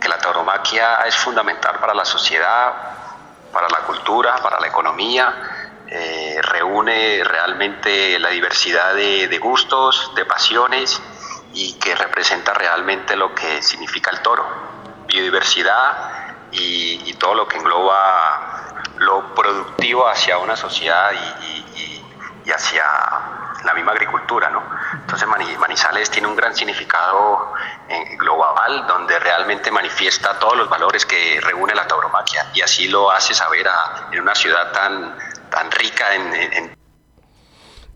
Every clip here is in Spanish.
que la tauromaquia es fundamental para la sociedad, para la cultura, para la economía. Eh, reúne realmente la diversidad de, gustos, de pasiones y que representa realmente lo que significa el toro. Biodiversidad y, todo lo que engloba lo productivo hacia una sociedad y, y hacia la misma agricultura, ¿no? Entonces Manizales tiene un gran significado eh, global donde realmente manifiesta todos los valores que reúne la tauromaquia y así lo hace saber en una ciudad tan, tan rica en, en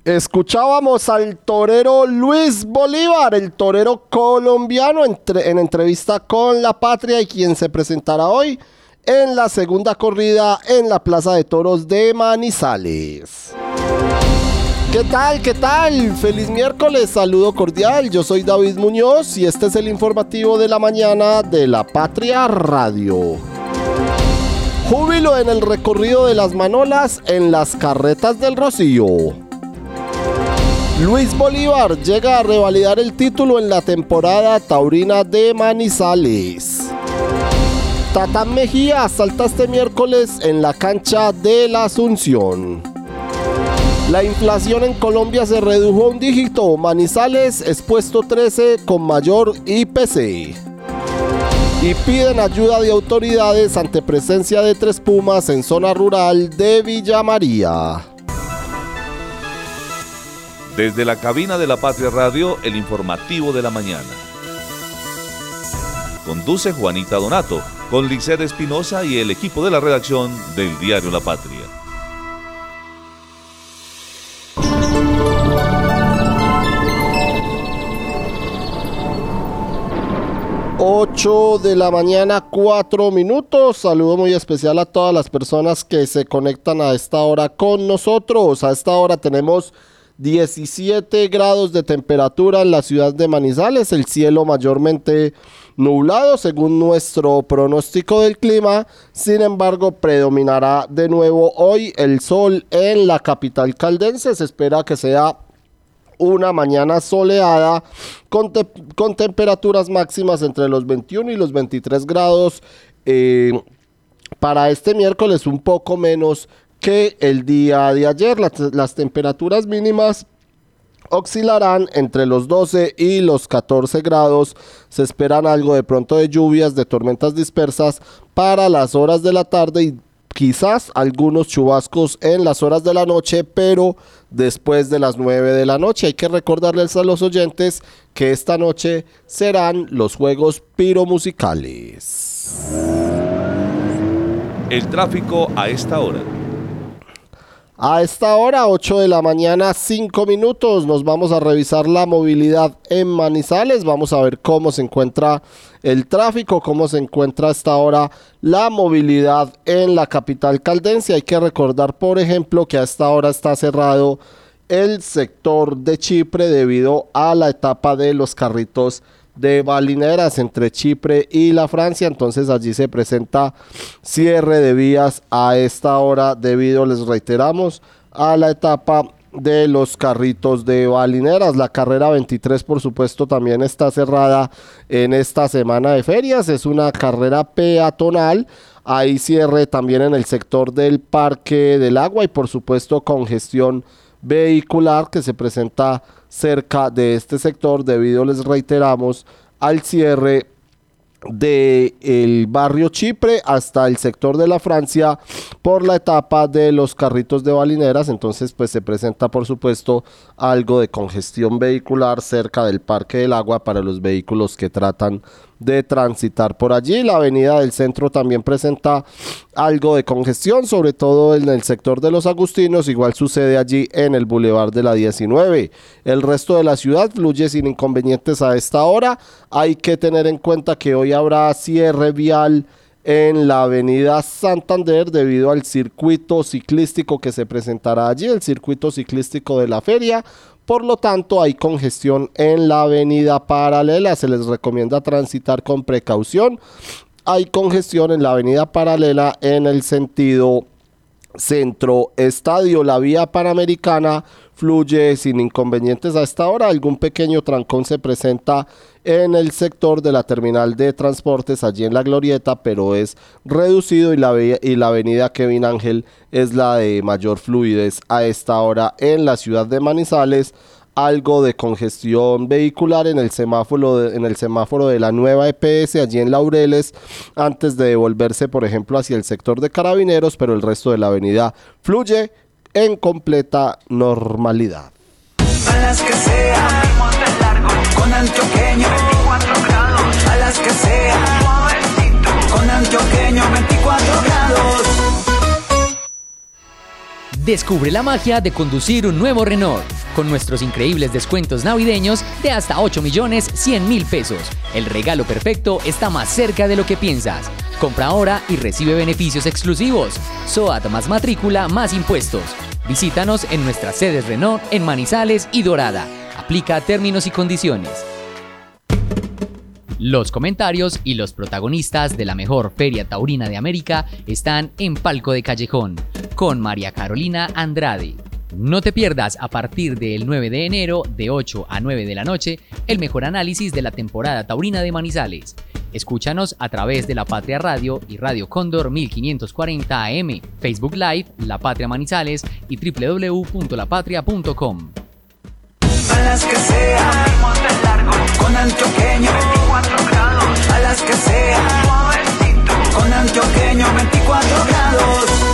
Escuchábamos al torero Luis Bolívar, el torero colombiano, entre, en entrevista con La Patria y quien se presentará hoy en la segunda corrida en la Plaza de Toros de Manizales. ¿Qué tal? ¿Qué tal? Feliz miércoles, saludo cordial. Yo soy David Muñoz y este es el informativo de la mañana de la Patria Radio. Júbilo en el recorrido de las manolas en las carretas del Rocío. Luis Bolívar llega a revalidar el título en la temporada taurina de Manizales. Tata Mejía salta este miércoles en la cancha de la Asunción. La inflación en Colombia se redujo a un dígito. Manizales es puesto 13 con mayor IPC. Y piden ayuda de autoridades ante presencia de tres pumas en zona rural de Villa María. Desde la cabina de la Patria Radio, el informativo de la mañana. Conduce Juanita Donato, con Liced Espinosa y el equipo de la redacción del diario La Patria. 8 de la mañana, 4 minutos. Saludo muy especial a todas las personas que se conectan a esta hora con nosotros. A esta hora tenemos 17 grados de temperatura en la ciudad de Manizales, el cielo mayormente nublado según nuestro pronóstico del clima. Sin embargo, predominará de nuevo hoy el sol en la capital caldense. Se espera que sea una mañana soleada con, con temperaturas máximas entre los 21 y los 23 grados. Eh, para este miércoles un poco menos que el día de ayer. Las, temperaturas mínimas oscilarán entre los 12 y los 14 grados. Se esperan algo de pronto de lluvias, de tormentas dispersas para las horas de la tarde y quizás algunos chubascos en las horas de la noche, pero después de las 9 de la noche. Hay que recordarles a los oyentes que esta noche serán los juegos piromusicales. El tráfico a esta hora. A esta hora, 8 de la mañana, 5 minutos, nos vamos a revisar la movilidad en Manizales. Vamos a ver cómo se encuentra el tráfico, cómo se encuentra a esta hora la movilidad en la capital caldense. Hay que recordar, por ejemplo, que a esta hora está cerrado el sector de Chipre debido a la etapa de los carritos de balineras entre Chipre y la Francia. Entonces allí se presenta cierre de vías a esta hora debido, les reiteramos, a la etapa de los carritos de balineras. La carrera 23, por supuesto, también está cerrada en esta semana de ferias. Es una carrera peatonal. Hay cierre también en el sector del Parque del Agua y, por supuesto, congestión vehicular que se presenta cerca de este sector debido, les reiteramos, al cierre del el barrio Chipre hasta el sector de la Francia por la etapa de los carritos de balineras. Entonces pues se presenta por supuesto algo de congestión vehicular cerca del parque del agua para los vehículos que tratan de transitar por allí. La avenida del centro también presenta algo de congestión, sobre todo en el sector de los Agustinos, igual sucede allí en el Boulevard de la 19. El resto de la ciudad fluye sin inconvenientes a esta hora. Hay que tener en cuenta que hoy habrá cierre vial en la avenida Santander debido al circuito ciclístico que se presentará allí, el circuito ciclístico de la feria. Por lo tanto, hay congestión en la avenida paralela. Se les recomienda transitar con precaución. Hay congestión en la avenida paralela en el sentido centro estadio. La vía panamericana fluye sin inconvenientes a esta hora. Algún pequeño trancón se presenta en el sector de la terminal de transportes allí en la glorieta, pero es reducido y la, y la avenida Kevin Ángel es la de mayor fluidez a esta hora en la ciudad de Manizales algo de congestión vehicular en el semáforo de, en el semáforo de la nueva EPS allí en Laureles antes de devolverse por ejemplo hacia el sector de Carabineros pero el resto de la avenida fluye en completa normalidad a las que sea, con antioqueño, 24 grados, a las que sea, con antioqueño, 24 grados. Descubre la magia de conducir un nuevo Renault con nuestros increíbles descuentos navideños de hasta 8 millones 100 mil pesos. El regalo perfecto está más cerca de lo que piensas. Compra ahora y recibe beneficios exclusivos. SOAT más matrícula más impuestos. Visítanos en nuestras sedes Renault en Manizales y Dorada. Aplica términos y condiciones. Los comentarios y los protagonistas de la mejor feria taurina de América están en Palco de Callejón, con María Carolina Andrade. No te pierdas a partir del 9 de enero de 8 a 9 de la noche el mejor análisis de la temporada taurina de Manizales. Escúchanos a través de La Patria Radio y Radio Cóndor 1540 AM, Facebook Live, La Patria Manizales y www.lapatria.com. A las que sea, con antioqueño, 24 grados. A las que sea, con antioqueño, 24 grados.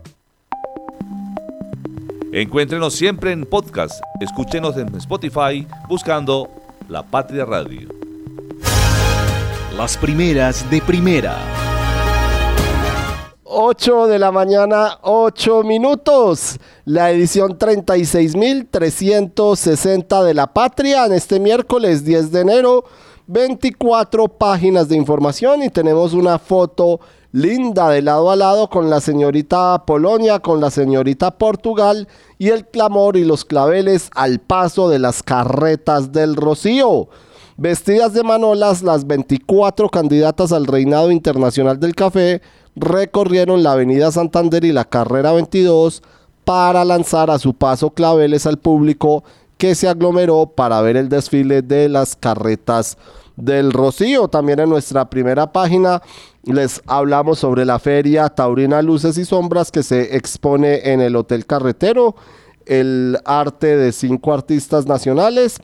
Encuéntrenos siempre en podcast. Escúchenos en Spotify buscando La Patria Radio. Las primeras de primera. 8 de la mañana, 8 minutos. La edición 36.360 de La Patria en este miércoles 10 de enero. 24 páginas de información y tenemos una foto linda de lado a lado con la señorita Polonia, con la señorita Portugal y el clamor y los claveles al paso de las carretas del Rocío. Vestidas de manolas, las 24 candidatas al reinado internacional del café recorrieron la avenida Santander y la carrera 22 para lanzar a su paso claveles al público que se aglomeró para ver el desfile de las carretas del Rocío. También en nuestra primera página les hablamos sobre la feria Taurina Luces y Sombras que se expone en el Hotel Carretero, el arte de cinco artistas nacionales.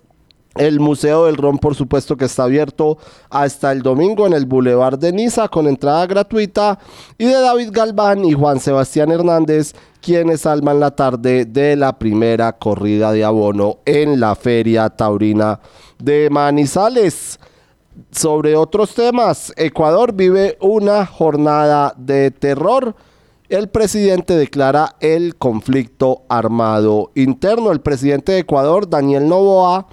El Museo del Ron, por supuesto, que está abierto hasta el domingo en el Boulevard de Niza con entrada gratuita. Y de David Galván y Juan Sebastián Hernández, quienes salvan la tarde de la primera corrida de abono en la Feria Taurina de Manizales sobre otros temas, Ecuador vive una jornada de terror. El presidente declara el conflicto armado interno. El presidente de Ecuador, Daniel Novoa,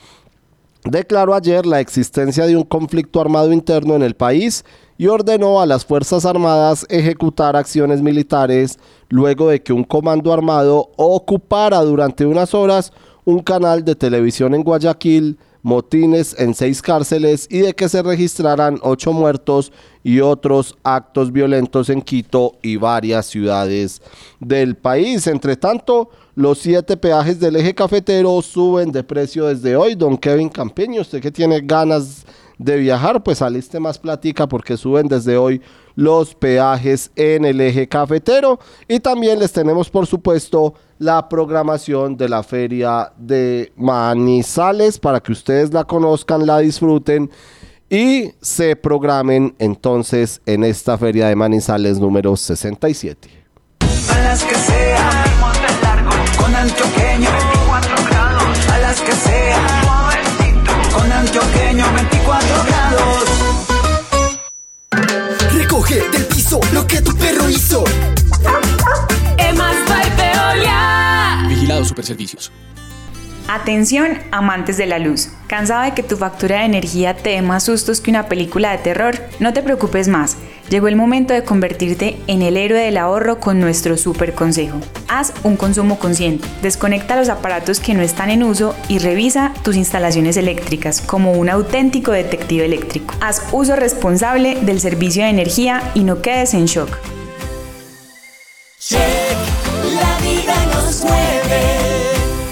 declaró ayer la existencia de un conflicto armado interno en el país y ordenó a las Fuerzas Armadas ejecutar acciones militares luego de que un comando armado ocupara durante unas horas un canal de televisión en Guayaquil motines en seis cárceles y de que se registraran ocho muertos y otros actos violentos en Quito y varias ciudades del país. Entre tanto, los siete peajes del eje cafetero suben de precio desde hoy. Don Kevin Campeño, usted que tiene ganas de viajar, pues saliste más platica porque suben desde hoy los peajes en el eje cafetero. Y también les tenemos, por supuesto, la programación de la feria de Manizales para que ustedes la conozcan, la disfruten y se programen entonces en esta feria de Manizales número 67. A las que sea, con antioqueño, 24 grados. A las que sea, antioqueño, 24 grados. Recoge del piso lo que tu perro hizo. Emas Veolia. Vigilado Superservicios. Atención, amantes de la luz. ¿Cansado de que tu factura de energía te dé más sustos que una película de terror? No te preocupes más. Llegó el momento de convertirte en el héroe del ahorro con nuestro super consejo. Haz un consumo consciente. Desconecta los aparatos que no están en uso y revisa tus instalaciones eléctricas como un auténtico detective eléctrico. Haz uso responsable del servicio de energía y no quedes en shock. La vida.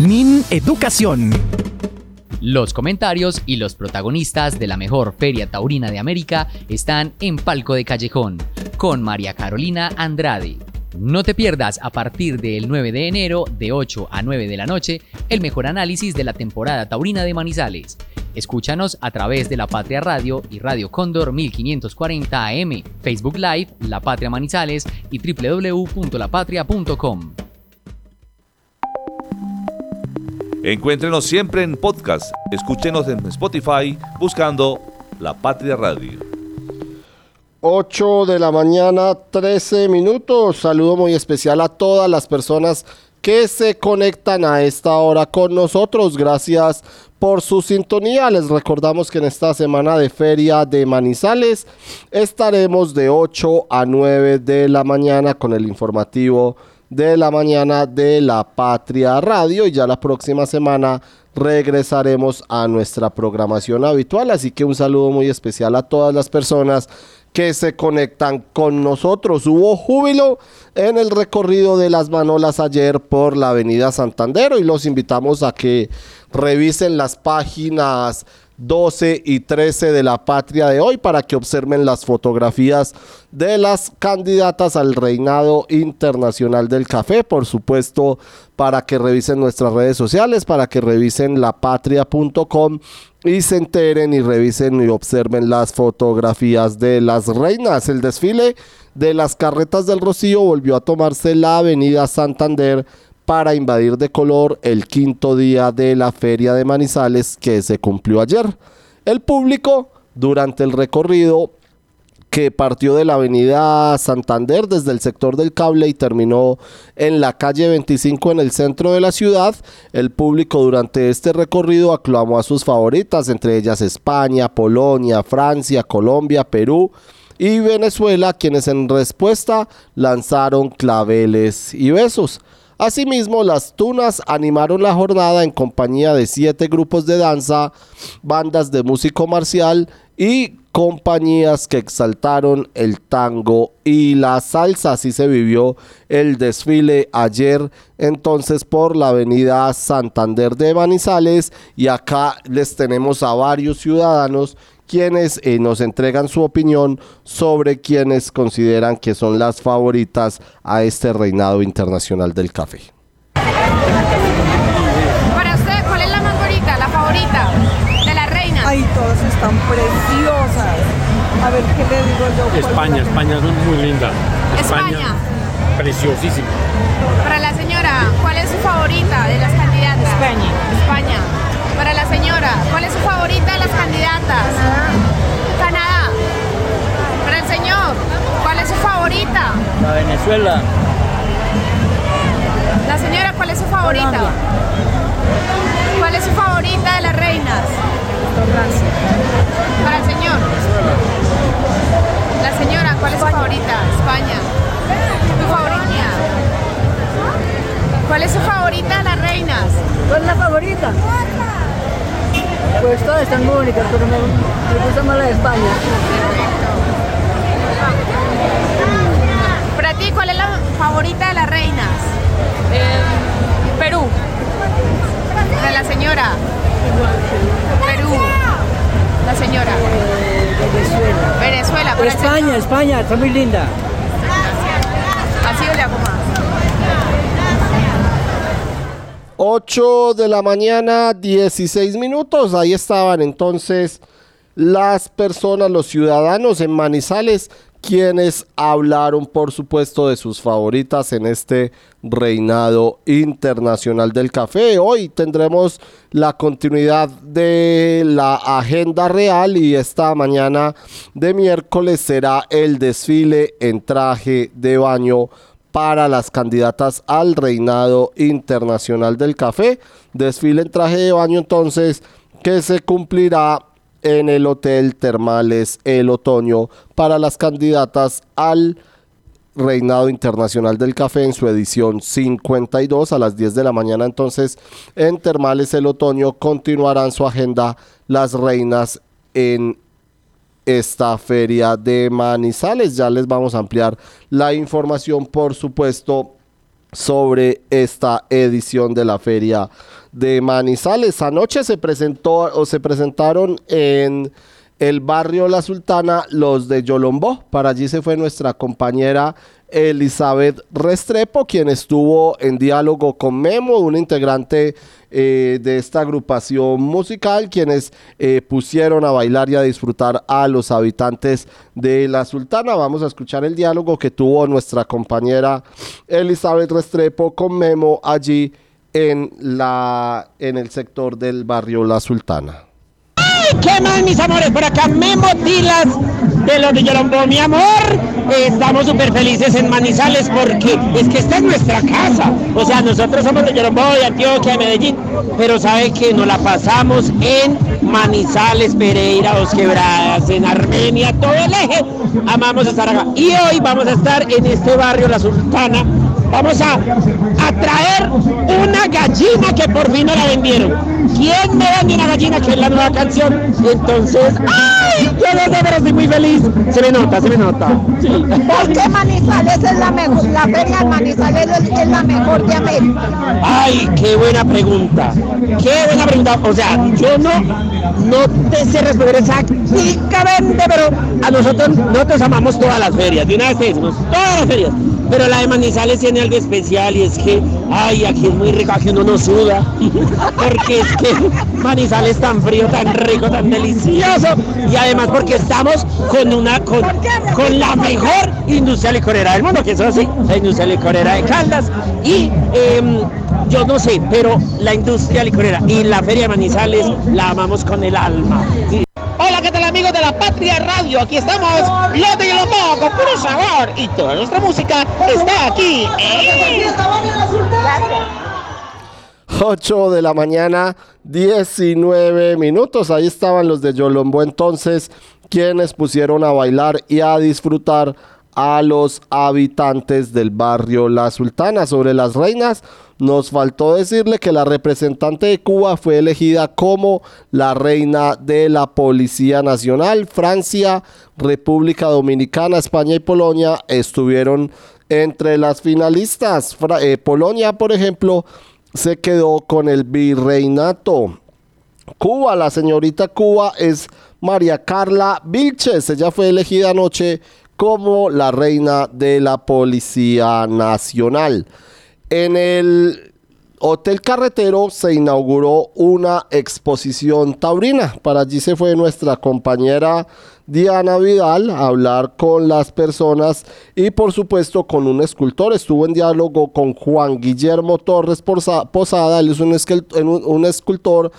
Min Educación. Los comentarios y los protagonistas de la mejor feria taurina de América están en Palco de Callejón, con María Carolina Andrade. No te pierdas a partir del 9 de enero, de 8 a 9 de la noche, el mejor análisis de la temporada taurina de Manizales. Escúchanos a través de La Patria Radio y Radio Cóndor 1540 AM, Facebook Live, La Patria Manizales y www.lapatria.com. Encuéntrenos siempre en podcast. Escúchenos en Spotify buscando La Patria Radio. 8 de la mañana, 13 minutos. Saludo muy especial a todas las personas que se conectan a esta hora con nosotros. Gracias por su sintonía. Les recordamos que en esta semana de feria de Manizales estaremos de 8 a 9 de la mañana con el informativo de la mañana de la Patria Radio y ya la próxima semana regresaremos a nuestra programación habitual. Así que un saludo muy especial a todas las personas que se conectan con nosotros. Hubo júbilo en el recorrido de las Manolas ayer por la Avenida Santander y los invitamos a que revisen las páginas 12 y 13 de la patria de hoy para que observen las fotografías de las candidatas al reinado internacional del café, por supuesto, para que revisen nuestras redes sociales, para que revisen lapatria.com y se enteren y revisen y observen las fotografías de las reinas. El desfile de las carretas del Rocío volvió a tomarse la avenida Santander para invadir de color el quinto día de la feria de Manizales que se cumplió ayer. El público durante el recorrido que partió de la avenida Santander desde el sector del cable y terminó en la calle 25 en el centro de la ciudad. El público durante este recorrido aclamó a sus favoritas, entre ellas España, Polonia, Francia, Colombia, Perú y Venezuela, quienes en respuesta lanzaron claveles y besos. Asimismo, las Tunas animaron la jornada en compañía de siete grupos de danza, bandas de músico marcial y compañías que exaltaron el tango y la salsa. Así se vivió el desfile ayer entonces por la avenida Santander de Manizales y acá les tenemos a varios ciudadanos quienes eh, nos entregan su opinión sobre quienes consideran que son las favoritas a este reinado internacional del café. Para usted, ¿cuál es la más bonita, la favorita de la reina? Ay, todas están preciosas. A ver, ¿qué le digo yo? España, España es muy linda. España. Preciosísima. Para la señora, ¿cuál es su favorita de las candidatas? España. España. Señora, ¿cuál es su favorita de las candidatas? Canadá. Para el señor, ¿cuál es su favorita? La Venezuela. La señora, ¿cuál es su favorita? ¿Cuál es su favorita de las reinas? Francia. Para el señor. La señora, ¿cuál es su favorita? España. ¿Tu favorita? ¿Cuál es su favorita de las reinas? ¿Cuál es la favorita? Pues todas están muy bonitas, pero me, me gusta más la de España. Para ti, ¿cuál es la favorita de las reinas? Perú. De la señora. Perú. La señora. Venezuela. Venezuela. el España. España, está muy linda. Así yo le hago más. 8 de la mañana, 16 minutos. Ahí estaban entonces las personas, los ciudadanos en Manizales, quienes hablaron, por supuesto, de sus favoritas en este reinado internacional del café. Hoy tendremos la continuidad de la agenda real y esta mañana de miércoles será el desfile en traje de baño para las candidatas al reinado internacional del café. Desfile en traje de baño entonces que se cumplirá en el Hotel Termales el otoño para las candidatas al Reinado Internacional del Café en su edición 52 a las 10 de la mañana. Entonces, en Termales el otoño continuarán su agenda las reinas en esta feria de Manizales. Ya les vamos a ampliar la información, por supuesto, sobre esta edición de la feria de Manizales. Anoche se presentó o se presentaron en el barrio La Sultana los de Yolombó. Para allí se fue nuestra compañera Elizabeth Restrepo, quien estuvo en diálogo con Memo, un integrante eh, de esta agrupación musical, quienes eh, pusieron a bailar y a disfrutar a los habitantes de La Sultana. Vamos a escuchar el diálogo que tuvo nuestra compañera Elizabeth Restrepo con Memo allí en, la, en el sector del barrio La Sultana. ¿Qué más, mis amores? Por acá Memo Dilas de los de Yolombó, mi amor. Estamos súper felices en Manizales porque es que esta es nuestra casa. O sea, nosotros somos de Yolombó, de Antioquia, de Medellín, pero sabe que nos la pasamos en Manizales, Pereira, Dos Quebradas, en Armenia, todo el eje. Amamos estar acá. Y hoy vamos a estar en este barrio, La Sultana. Vamos a, a traer una gallina que por fin nos la vendieron. ¿Quién me vende una gallina? Que es la nueva canción. Entonces, ¡ay! Yo no sé, pero estoy muy feliz. Se me nota, se me nota. Sí. ¿Por qué Manizales es la mejor? La feria de Manizales es, es la mejor de América. Ay, qué buena pregunta. Qué buena pregunta. O sea, yo no, no te sé responder exactamente, pero a nosotros, nosotros amamos todas las ferias. De una vez te decimos, todas las ferias. Pero la de Manizales tiene algo especial y es que, ay, aquí es muy rico, aquí uno no suda. Porque es que Manizales es tan frío, tan rico, tan delicioso. Y además porque estamos con una, con, con la mejor industria licorera del mundo, que eso sí, la industria licorera de Caldas. Y em, yo no sé, pero la industria licorera y la feria de Manizales la amamos con el alma. Hola, ¿qué tal amigos de la Patria Radio? Aquí estamos, los de Yolombó, con puro sabor y toda nuestra música está aquí. ¡Eh! 8 de la mañana, 19 minutos. Ahí estaban los de Yolombó entonces, quienes pusieron a bailar y a disfrutar a los habitantes del barrio La Sultana. Sobre las reinas, nos faltó decirle que la representante de Cuba fue elegida como la reina de la Policía Nacional. Francia, República Dominicana, España y Polonia estuvieron entre las finalistas. Eh, Polonia, por ejemplo, se quedó con el virreinato. Cuba, la señorita Cuba es María Carla Vilches. Ella fue elegida anoche como la reina de la Policía Nacional. En el Hotel Carretero se inauguró una exposición taurina. Para allí se fue nuestra compañera Diana Vidal hablar con las personas y por supuesto con un escultor. Estuvo en diálogo con Juan Guillermo Torres Posa- Posada, él es un, un- escultor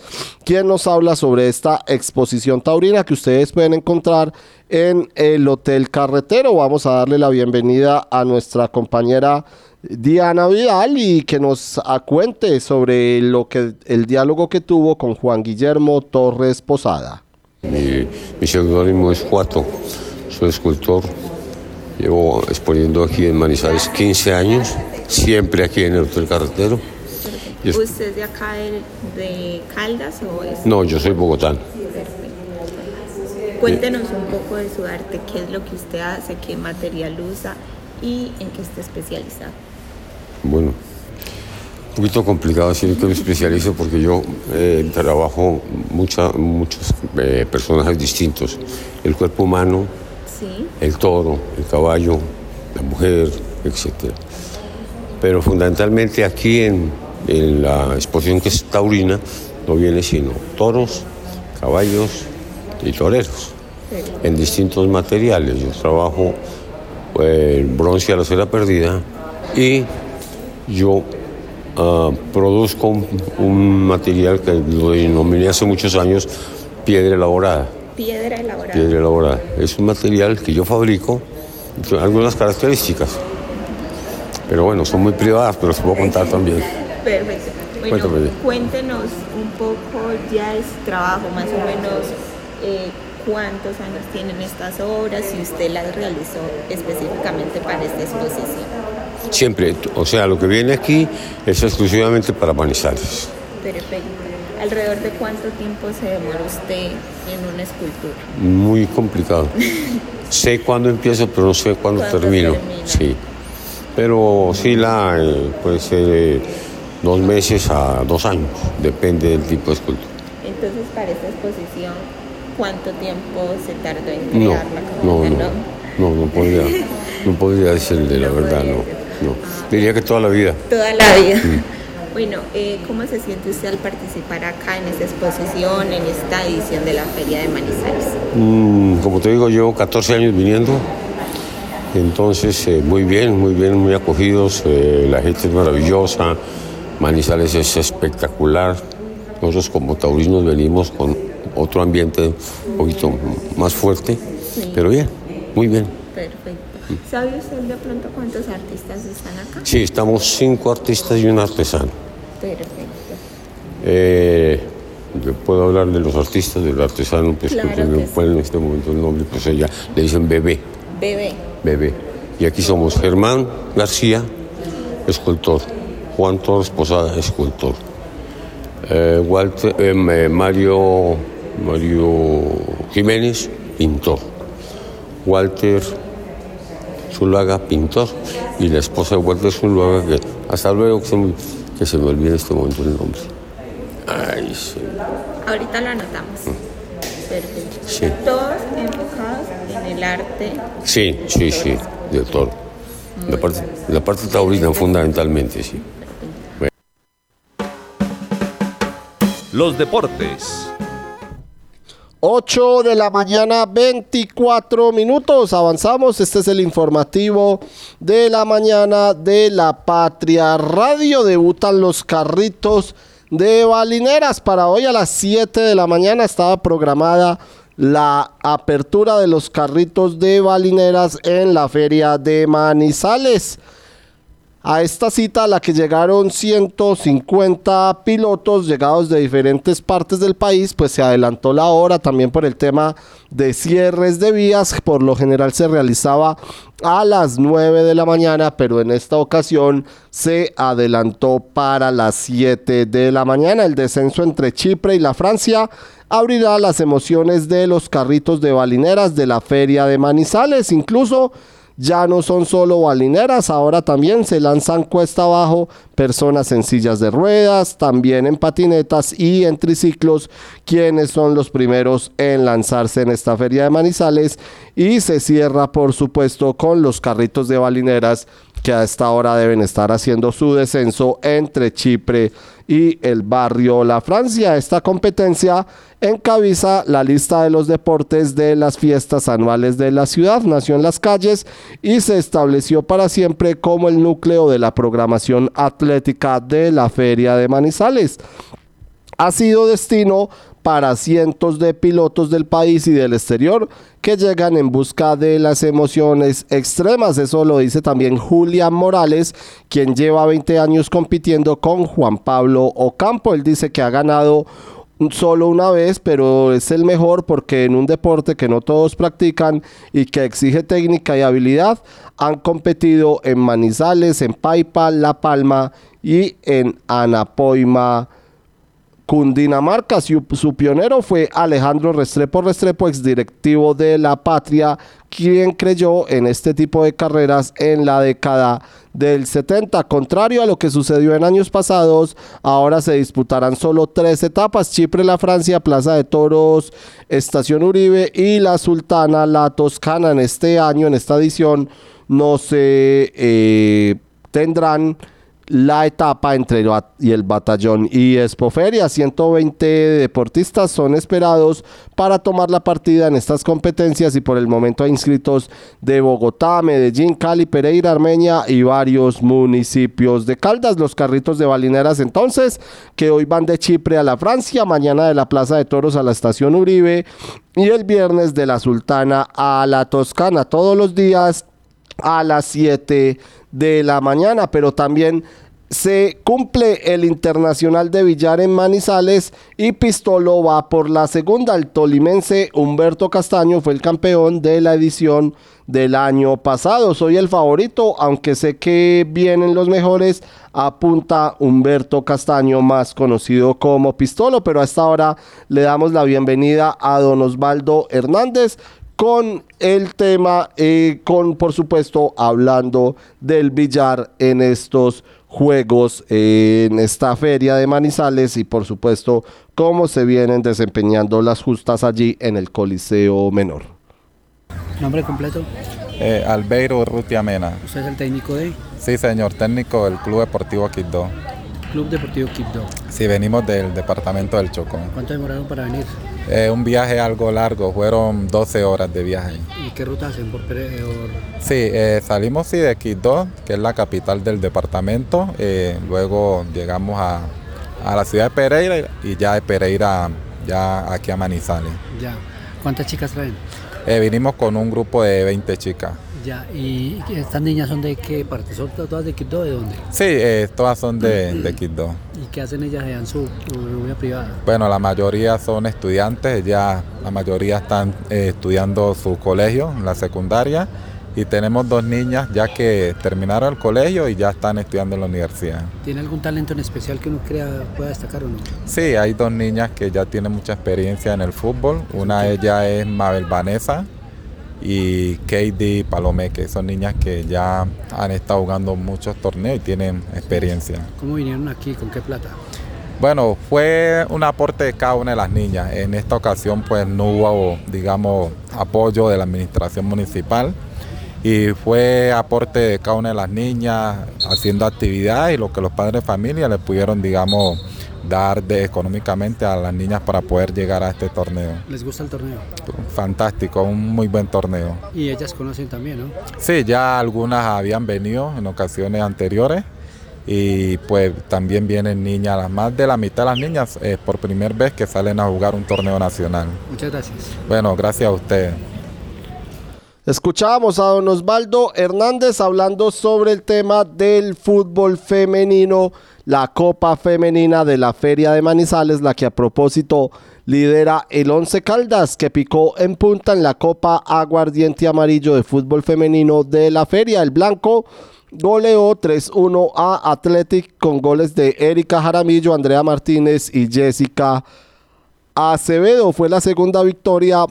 quien nos habla sobre esta exposición taurina que ustedes pueden encontrar en el Hotel Carretero. Vamos a darle la bienvenida a nuestra compañera Diana Vidal y que nos cuente sobre lo que el diálogo que tuvo con Juan Guillermo Torres Posada. Mi, mi seudónimo es Juato, soy escultor, llevo exponiendo aquí en Manizales 15 años, siempre aquí en el Hotel Carretero. ¿Usted es de acá de, de Caldas o es? no, yo soy bogotano. Cuéntenos un poco de su arte, qué es lo que usted hace, qué material usa y en qué está especializado. Bueno, un poquito complicado decir que me especializo porque yo eh, trabajo mucha, muchos eh, personajes distintos. El cuerpo humano, Sí. el toro, el caballo, la mujer, etc. Pero fundamentalmente aquí en, en la exposición que es taurina no viene sino toros, caballos y toreros en distintos materiales. Yo trabajo eh, el bronce a la cera perdida y yo ah, produzco un, material que lo denominé hace muchos años piedra elaborada. Piedra elaborada. Piedra elaborada. Es un material que yo fabrico, con algunas características. Pero bueno, son muy privadas, pero se puedo contar también. Perfecto. Bueno, cuéntenos un poco ya de su trabajo, más o menos eh, cuántos años tienen estas obras y usted las realizó específicamente para esta exposición. Siempre, o sea, lo que viene aquí es exclusivamente para Manizales. Perfecto. ¿Alrededor de cuánto tiempo se demora usted en una escultura? Muy complicado. sé cuándo empiezo, pero no sé cuándo ¿Cuándo termino. termina? Sí. Pero sí, la, eh, puede ser eh, dos meses a dos años, depende del tipo de escultura. Entonces, para esta exposición, ¿cuánto tiempo se tardó en No, crearla? no, no, tal, no, no podría, no podría decirle la verdad, no, no. Diría que toda la vida. Toda la vida. Bueno, eh, ¿cómo se siente usted al participar acá en esta exposición, en esta edición de la Feria de Manizales? Mm, como te digo, llevo 14 años viniendo, entonces eh, muy bien, muy bien, muy acogidos, eh, la gente es maravillosa, Manizales es espectacular, nosotros como taurinos venimos con otro ambiente un poquito más fuerte, pero bien, muy bien. Perfecto. ¿Sabe usted de pronto cuántos artistas están acá? Sí, estamos cinco artistas y un artesano. Perfecto. Eh, yo puedo hablar de los artistas, del artesano, pues Claro que me sí. en este momento el nombre, pues ella le dicen bebé. Bebé. Bebé. Y aquí somos Germán García, escultor. Juan Torres Posada, escultor. Eh, Walter, eh, Mario, Mario Jiménez, pintor. Walter Zuluaga, pintor. Y la esposa de Walter Zuluaga, que hasta luego que se me, que se me olvide en este momento el nombre. Ay, sí. Ahorita lo anotamos. Perfecto. Sí. Todos enfocados en el arte. Sí, sí, sí, de todo. La parte, la parte taurina fundamentalmente, sí. Bueno. Los deportes. 8 de la mañana, 24 minutos. Avanzamos. Este es el informativo de la mañana de la Patria Radio. Debutan los carritos de balineras. Para hoy a las 7 de la mañana estaba programada la apertura de los carritos de balineras en la feria de Manizales. A esta cita a la que llegaron 150 pilotos llegados de diferentes partes del país, pues se adelantó la hora también por el tema de cierres de vías. Por lo general se realizaba a las 9 de la mañana, pero en esta ocasión se adelantó para las 7 de la mañana. El descenso entre Chipre y la Francia abrirá las emociones de los carritos de balineras de la feria de Manizales. Incluso ya no son solo balineras, ahora también se lanzan cuesta abajo personas en sillas de ruedas, también en patinetas y en triciclos, quienes son los primeros en lanzarse en esta feria de Manizales y se cierra por supuesto con los carritos de balineras que a esta hora deben estar haciendo su descenso entre Chipre y el barrio La Francia. Esta competencia encabeza la lista de los deportes de las fiestas anuales de la ciudad. Nació en las calles y se estableció para siempre como el núcleo de la programación atlética de la Feria de Manizales. Ha sido destino para cientos de pilotos del país y del exterior que llegan en busca de las emociones extremas. Eso lo dice también Julián Morales, quien lleva 20 años compitiendo con Juan Pablo Ocampo. Él dice que ha ganado solo una vez, pero es el mejor porque en un deporte que no todos practican y que exige técnica y habilidad, han competido en Manizales, en Paipa, La Palma y en Anapoima. Cundinamarca. Su, pionero fue Alejandro Restrepo Restrepo, exdirectivo de La Patria, quien creyó en este tipo de carreras en la década del 70. Contrario a lo que sucedió en años pasados, ahora se disputarán solo tres etapas: Chipre, la Francia, Plaza de Toros, Estación Uribe y la Sultana, la Toscana. En este año, en esta edición, no se eh, tendrán la etapa entre el y el batallón y Espoferia. 120 deportistas son esperados para tomar la partida en estas competencias y por el momento hay inscritos de Bogotá, Medellín, Cali, Pereira, Armenia y varios municipios de Caldas. Los carritos de balineras entonces que hoy van de Chipre a la Francia, mañana de la Plaza de Toros a la Estación Uribe y el viernes de la Sultana a la Toscana. Todos los días a las 7 de la mañana, pero también se cumple el Internacional de Villar en Manizales y Pistolo va por la segunda. El tolimense Humberto Castaño fue el campeón de la edición del año pasado. Soy el favorito, aunque sé que vienen los mejores. Apunta Humberto Castaño, más conocido como Pistolo, pero a esta hora le damos la bienvenida a don Osvaldo Hernández con el tema, eh, con por supuesto hablando del billar en estos juegos, eh, en esta feria de Manizales y por supuesto cómo se vienen desempeñando las justas allí en el Coliseo Menor. ¿Nombre completo? Eh, Albeiro Rutiamena. ¿Usted es el técnico de? Sí, señor, técnico del Club Deportivo Quibdó. Club Deportivo Quibdó. Sí, venimos del departamento del Chocó. ¿Cuánto demoraron para venir? Eh, un viaje algo largo, fueron 12 horas de viaje. ¿Y qué ruta hacen por Pereira? Sí, eh, salimos sí, de Quibdó, que es la capital del departamento. Eh, luego llegamos a, a, la ciudad de Pereira y ya de Pereira ya aquí a Manizales. Ya. ¿Cuántas chicas traen? vinimos con un grupo de 20 chicas. Ya, ¿y estas niñas son de qué parte? ¿Son todas de Quibdó? ¿De dónde? Sí, eh, todas son de, de Quibdó. ¿Y qué hacen ellas en su vida privada? Bueno, la mayoría son estudiantes, ya la mayoría están eh, estudiando su colegio, la secundaria, y tenemos dos niñas ya que terminaron el colegio y ya están estudiando en la universidad. ¿Tiene algún talento en especial que uno crea pueda destacar o no? Sí, hay dos niñas que ya tienen mucha experiencia en el fútbol. Una de ellas es Mabel Vanessa, y Katie Palome, que son niñas que ya han estado jugando muchos torneos y tienen experiencia. ¿Cómo vinieron aquí? ¿Con qué plata? Bueno, fue un aporte de cada una de las niñas. En esta ocasión pues no hubo, digamos, apoyo de la administración municipal y fue aporte de cada una de las niñas haciendo actividades y lo que los padres de familia le pudieron, digamos, dar de, económicamente a las niñas para poder llegar a este torneo. ¿Les gusta el torneo? Fantástico, un muy buen torneo. Y ellas conocen también, ¿no? Sí, ya algunas habían venido en ocasiones anteriores y pues también vienen niñas, más de la mitad de las niñas es por primera vez que salen a jugar un torneo nacional. Muchas gracias. Bueno, gracias a ustedes. Escuchábamos a don Osvaldo Hernández hablando sobre el tema del fútbol femenino, la Copa Femenina de la Feria de Manizales, la que a propósito lidera el Once Caldas, que picó en punta en la Copa Aguardiente Amarillo de Fútbol Femenino de la Feria. El Blanco goleó 3-1 a Athletic con goles de Erika Jaramillo, Andrea Martínez y Jessica Acevedo. Fue la segunda victoria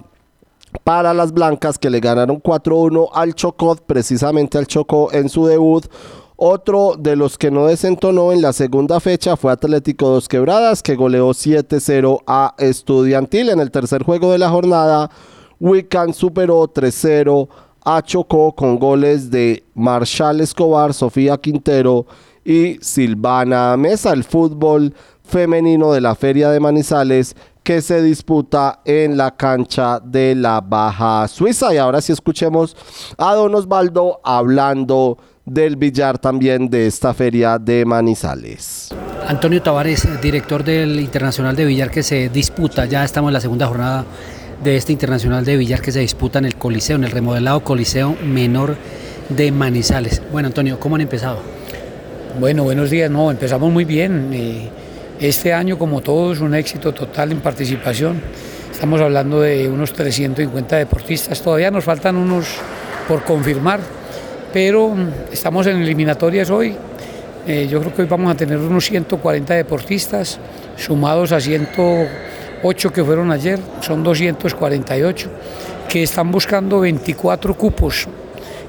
para las blancas que le ganaron 4-1 al Chocó, precisamente al Chocó en su debut. Otro de los que no desentonó en la segunda fecha fue Atlético Dos Quebradas, que goleó 7-0 a Estudiantil. En el tercer juego de la jornada, Wiccan superó 3-0 a Chocó con goles de Marshall Escobar, Sofía Quintero y Silvana Mesa. El fútbol femenino de la Feria de Manizales que se disputa en la cancha de la Baja Suiza. Y ahora sí escuchemos a Don Osvaldo hablando del billar también de esta feria de Manizales. Antonio Tavares, director del Internacional de Billar que se disputa, ya estamos en la segunda jornada de este Internacional de Billar que se disputa en el Coliseo, en el remodelado Coliseo Menor de Manizales. Bueno, Antonio, ¿cómo han empezado? Bueno, buenos días. No, empezamos muy bien. Eh, este año, como todos, un éxito total en participación. Estamos hablando de unos 350 deportistas. Todavía nos faltan unos por confirmar, pero mm, estamos en eliminatorias hoy. Eh, yo creo que hoy vamos a tener unos 140 deportistas, sumados a 108 que fueron ayer, son 248, que están buscando 24 cupos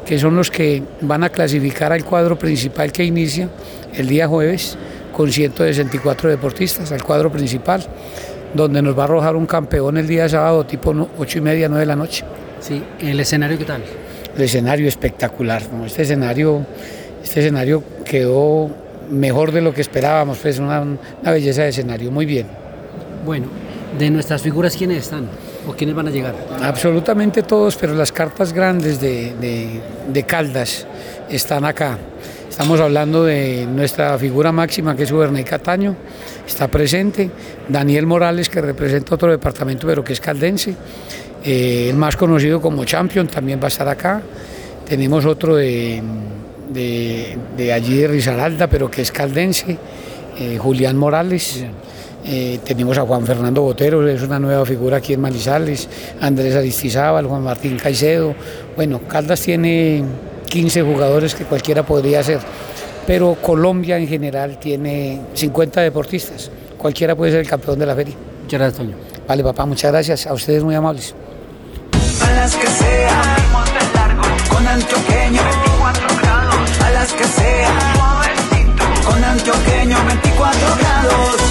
que son los que van a clasificar al cuadro principal que inicia el día jueves con 164 deportistas, al cuadro principal, donde nos va a arrojar un campeón el día sábado tipo 8 y media, 9 de la noche. Sí, ¿el escenario qué tal? El escenario espectacular, ¿no? este, escenario, este escenario quedó mejor de lo que esperábamos, pues una, una belleza de escenario, muy bien. Bueno, de nuestras figuras, ¿quiénes están? ¿O quiénes van a llegar? Absolutamente todos, pero las cartas grandes de, de, de Caldas están acá. Estamos hablando de nuestra figura máxima que es Ubernay Cataño, está presente. Daniel Morales, que representa otro departamento, pero que es caldense. Eh, el más conocido como Champion también va a estar acá. Tenemos otro de, de, de allí de Risaralda, pero que es caldense, eh, Julián Morales. Eh, tenemos a Juan Fernando Botero, es una nueva figura aquí en Manizales, Andrés Aristizábal, Juan Martín Caicedo. Bueno, Caldas tiene 15 jugadores que cualquiera podría ser, pero Colombia en general tiene 50 deportistas. Cualquiera puede ser el campeón de la feria. Muchas gracias, Toño. Vale, papá, muchas gracias. A ustedes muy amables. Las que sea, con antioqueño, 24 grados. A las que sea, con antioqueño, 24 grados.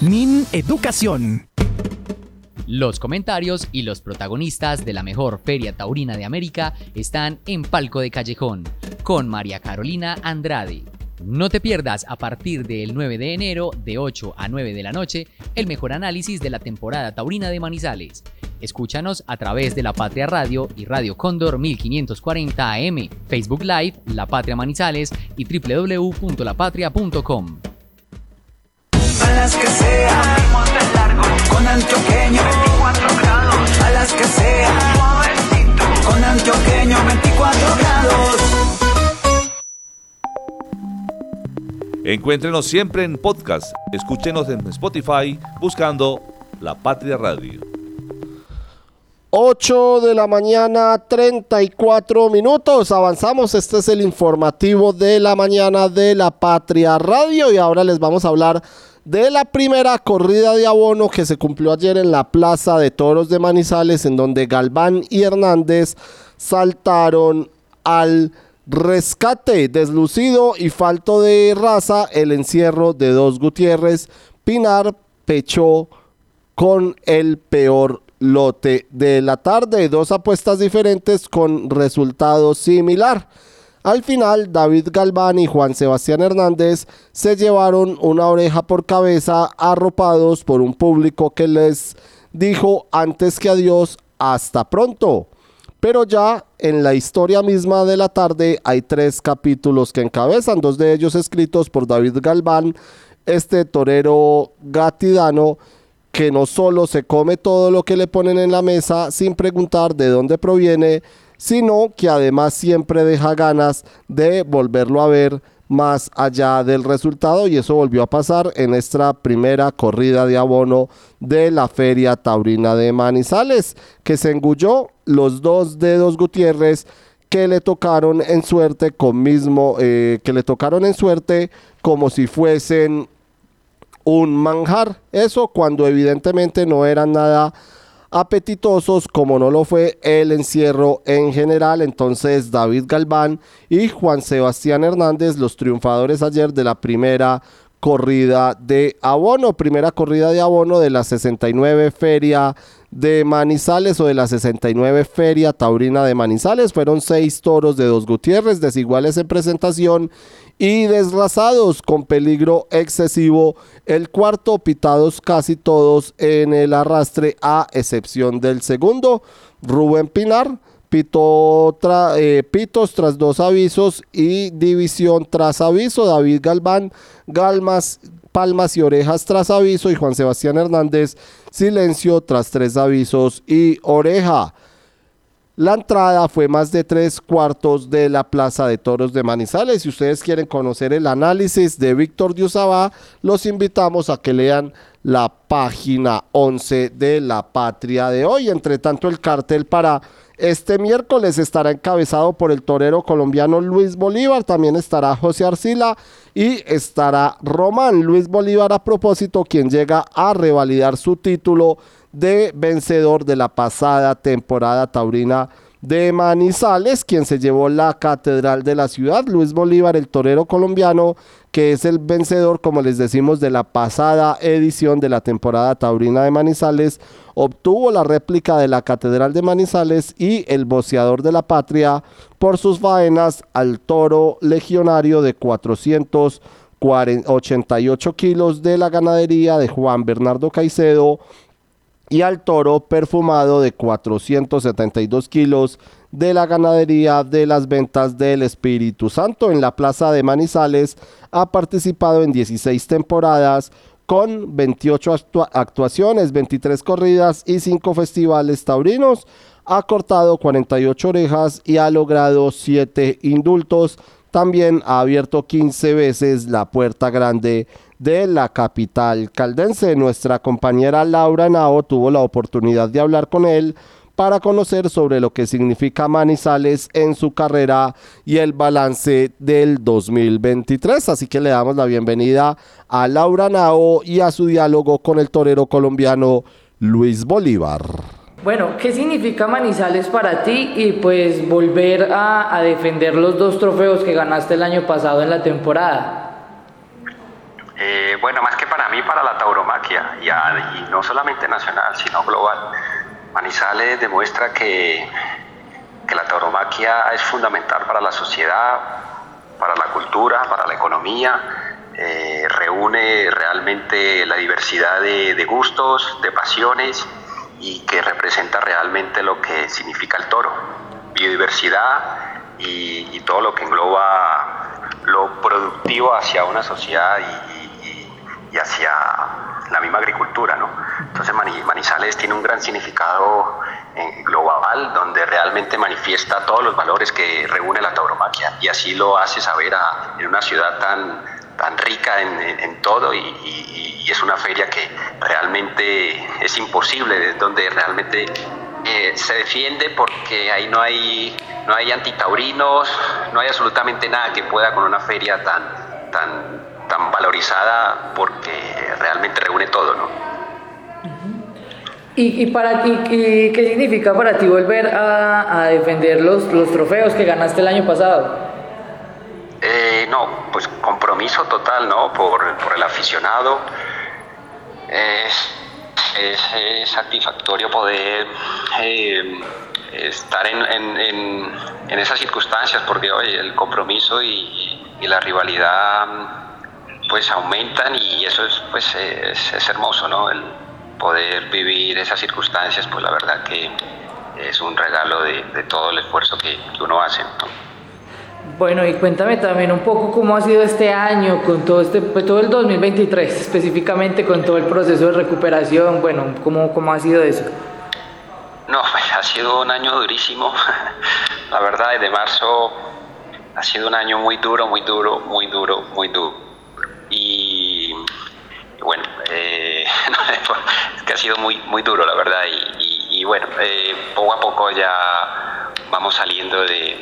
Min Educación. Los comentarios y los protagonistas de la mejor feria taurina de América están en Palco de Callejón, con María Carolina Andrade. No te pierdas a partir del 9 de enero, de 8 a 9 de la noche, el mejor análisis de la temporada taurina de Manizales. Escúchanos a través de La Patria Radio y Radio Cóndor 1540 AM, Facebook Live, La Patria Manizales y www.lapatria.com. A las que sea, con antioqueño, 24 grados. A las que sea, con antioqueño, 24 grados. Encuéntrenos siempre en podcast. Escúchenos en Spotify buscando La Patria Radio. 8 de la mañana, 34 minutos. Avanzamos. Este es el informativo de la mañana de la Patria Radio. Y ahora les vamos a hablar de la primera corrida de abono que se cumplió ayer en la Plaza de Toros de Manizales, en donde Galván y Hernández saltaron al rescate deslucido y falto de raza el encierro de dos Gutiérrez. Pinar pechó con el peor lote de la tarde. Dos apuestas diferentes con resultado similar. Al final, David Galván y Juan Sebastián Hernández se llevaron una oreja por cabeza arropados por un público que les dijo antes que adiós, hasta pronto. Pero ya en la historia misma de la tarde hay tres capítulos que encabezan, dos de ellos escritos por David Galván, este torero gatidano que no solo se come todo lo que le ponen en la mesa sin preguntar de dónde proviene, sino que además siempre deja ganas de volverlo a ver más allá del resultado y eso volvió a pasar en esta primera corrida de abono de la Feria Taurina de Manizales, que se engulló los dos dedos Gutiérrez que le tocaron en suerte con mismo, eh, que le tocaron en suerte como si fuesen un manjar. Eso cuando evidentemente no eran nada apetitosos como no lo fue el encierro en general. Entonces David Galván y Juan Sebastián Hernández, los triunfadores ayer de la primera corrida de abono, primera corrida de abono de la 69 Feria de Manizales o de la 69 Feria Taurina de Manizales. Fueron seis toros de dos Gutiérrez, desiguales en presentación y desrazados con peligro excesivo. El cuarto, pitados casi todos en el arrastre, a excepción del segundo, Rubén Pinar. Pito eh, pitos tras dos avisos y división tras aviso. David Galván, Galmas, palmas y orejas tras aviso. Y Juan Sebastián Hernández, silencio tras tres avisos y oreja. La entrada fue más de tres cuartos de la Plaza de Toros de Manizales. Si ustedes quieren conocer el análisis de Víctor Diosabá, los invitamos a que lean la página 11 de La Patria de hoy. Entre tanto, el cartel para este miércoles estará encabezado por el torero colombiano Luis Bolívar, también estará José Arcila y estará Román. Luis Bolívar a propósito, quien llega a revalidar su título de vencedor de la pasada temporada taurina de Manizales, quien se llevó la catedral de la ciudad, Luis Bolívar, el torero colombiano, que es el vencedor, como les decimos, de la pasada edición de la temporada taurina de Manizales, obtuvo la réplica de la catedral de Manizales y el boceador de la patria por sus faenas al toro legionario de 488 kilos de la ganadería de Juan Bernardo Caicedo, y al toro perfumado de 472 kilos de la ganadería de las ventas del Espíritu Santo en la Plaza de Manizales. Ha participado en 16 temporadas con 28 actuaciones, 23 corridas y 5 festivales taurinos. Ha cortado 48 orejas y ha logrado 7 indultos. También ha abierto 15 veces la puerta grande de la capital caldense. Nuestra compañera Laura Nao tuvo la oportunidad de hablar con él para conocer sobre lo que significa Manizales en su carrera y el balance del 2023. Así que le damos la bienvenida a Laura Nao y a su diálogo con el torero colombiano Luis Bolívar. Bueno, ¿qué significa Manizales para ti y pues volver a, defender los dos trofeos que ganaste el año pasado en la temporada? Eh, bueno, más que para mí, para la tauromaquia, y no solamente nacional, sino global. Manizales demuestra que, que la tauromaquia es fundamental para la sociedad, para la cultura, para la economía, eh, reúne realmente la diversidad de, gustos, de pasiones y que representa realmente lo que significa el toro, biodiversidad y, y todo lo que engloba lo productivo hacia una sociedad y, y hacia la misma agricultura. ¿no? Entonces Manizales tiene un gran significado eh, global donde realmente manifiesta todos los valores que reúne la tauromaquia y así lo hace saber en una ciudad tan, tan rica en, todo y, es una feria que realmente es imposible, es donde realmente eh, se defiende porque ahí no hay, no hay antitaurinos, no hay absolutamente nada que pueda con una feria tan, tan tan valorizada porque realmente reúne todo, ¿no? ¿Y, para ti, qué significa para ti volver a, defender los, los, trofeos que ganaste el año pasado? Eh, no, pues compromiso total, ¿no? Por, el aficionado. Es, es, satisfactorio poder eh, estar en, en, en, esas circunstancias porque, oye, el compromiso y, la rivalidad pues aumentan y eso es, pues, es, hermoso, ¿no? El poder vivir esas circunstancias, pues la verdad que es un regalo de, todo el esfuerzo que, uno hace, Bueno, y cuéntame también un poco cómo ha sido este año, con todo este, pues, todo el 2023, específicamente con todo el proceso de recuperación, bueno, ¿cómo, cómo ha sido eso? No, pues ha sido un año durísimo. La verdad, desde marzo ha sido un año muy duro, muy duro, muy duro, muy duro. Y, bueno, eh, es que ha sido muy, muy duro, la verdad. Y, y- y bueno, eh, poco a poco ya vamos saliendo de,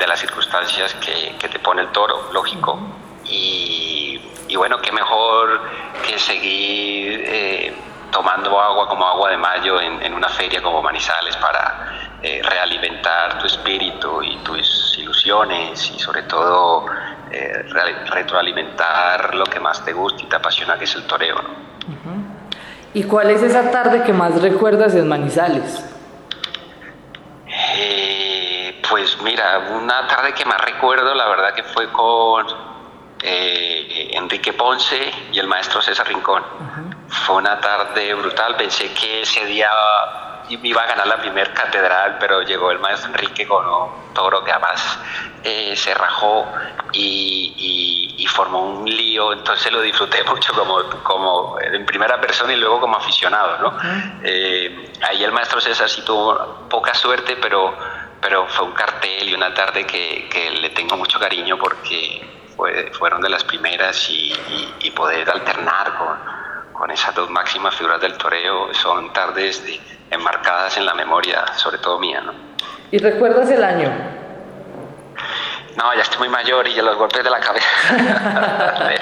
de las circunstancias que, te pone el toro, lógico. Y, bueno, qué mejor que seguir eh, tomando agua como agua de mayo en, una feria como Manizales para eh, realimentar tu espíritu y tus ilusiones y sobre todo eh, re- retroalimentar lo que más te gusta y te apasiona, que es el toreo. ¿Y cuál es esa tarde que más recuerdas en Manizales? Eh, pues mira, una tarde que más recuerdo, la verdad que fue con eh, Enrique Ponce y el maestro César Rincón. Fue una tarde brutal, pensé que ese día iba a ganar la primer catedral, pero llegó el maestro Enrique con un toro que además eh, se rajó y, y- y formó un lío, entonces lo disfruté mucho como, como en primera persona y luego como aficionado, ¿no? Eh, ahí el maestro César sí tuvo poca suerte, pero, pero fue un cartel y una tarde que, que le tengo mucho cariño porque fue- fueron de las primeras y, y- y poder alternar con, con esas dos máximas figuras del toreo. Son tardes de- enmarcadas en la memoria, sobre todo mía, ¿no? ¿Y recuerdas el año? No, ya estoy muy mayor y ya los golpes de la cabeza.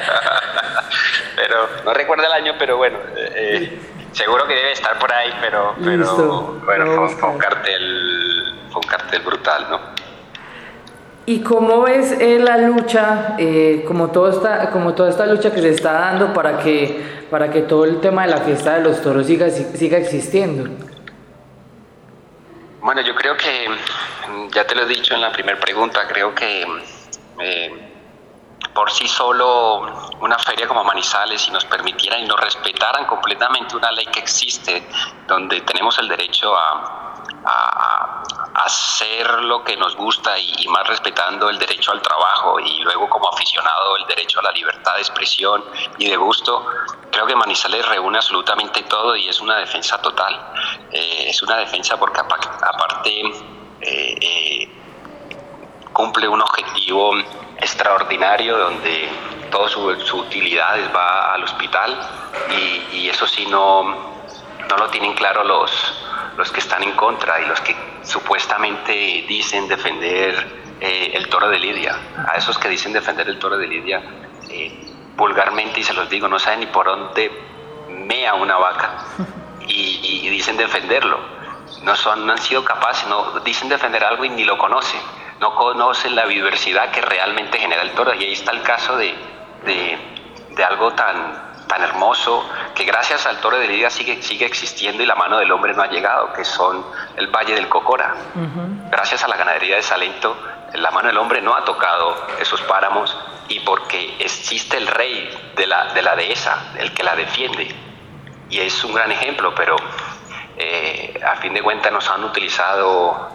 pero no recuerdo el año, pero bueno, eh, seguro que debe estar por ahí, pero, pero Listo, bueno, fue, un cartel, fue un cartel brutal, ¿no? ¿Y cómo ves eh, la lucha, eh, como, todo esta, como toda esta lucha que se está dando para que, para que todo el tema de la fiesta de los toros siga, siga existiendo? Bueno, yo creo que, mm, ya te lo he dicho en la primera pregunta, creo que eh, por sí solo una feria como Manizales, si nos permitieran y nos respetaran completamente una ley que existe, donde tenemos el derecho a, a- hacer lo que nos gusta y, y más respetando el derecho al trabajo y luego como aficionado el derecho a la libertad de expresión y de gusto, creo que Manizales reúne absolutamente todo y es una defensa total. Eh, es una defensa porque apa- aparte eh, eh, cumple un objetivo extraordinario donde toda su, su utilidad va al hospital y, y eso sí no, no lo tienen claro los, los que están en contra y los que supuestamente dicen defender eh, el toro de Lidia. A esos que dicen defender el toro de Lidia, eh, vulgarmente, y se los digo, no saben ni por dónde mea una vaca y, y dicen defenderlo. No, son, no han sido capaces, no dicen defender algo y ni lo conocen. No conocen la diversidad que realmente genera el toro. Y ahí está el caso de, de, de algo tan, tan hermoso que gracias al toro de Lidia sigue, sigue existiendo y la mano del hombre no ha llegado, que son el Valle del Cocora. Gracias a la ganadería de Salento, la mano del hombre no ha tocado esos páramos y porque existe el rey de la, de la dehesa, el que la defiende. Y es un gran ejemplo, pero eh, a fin de cuentas nos han utilizado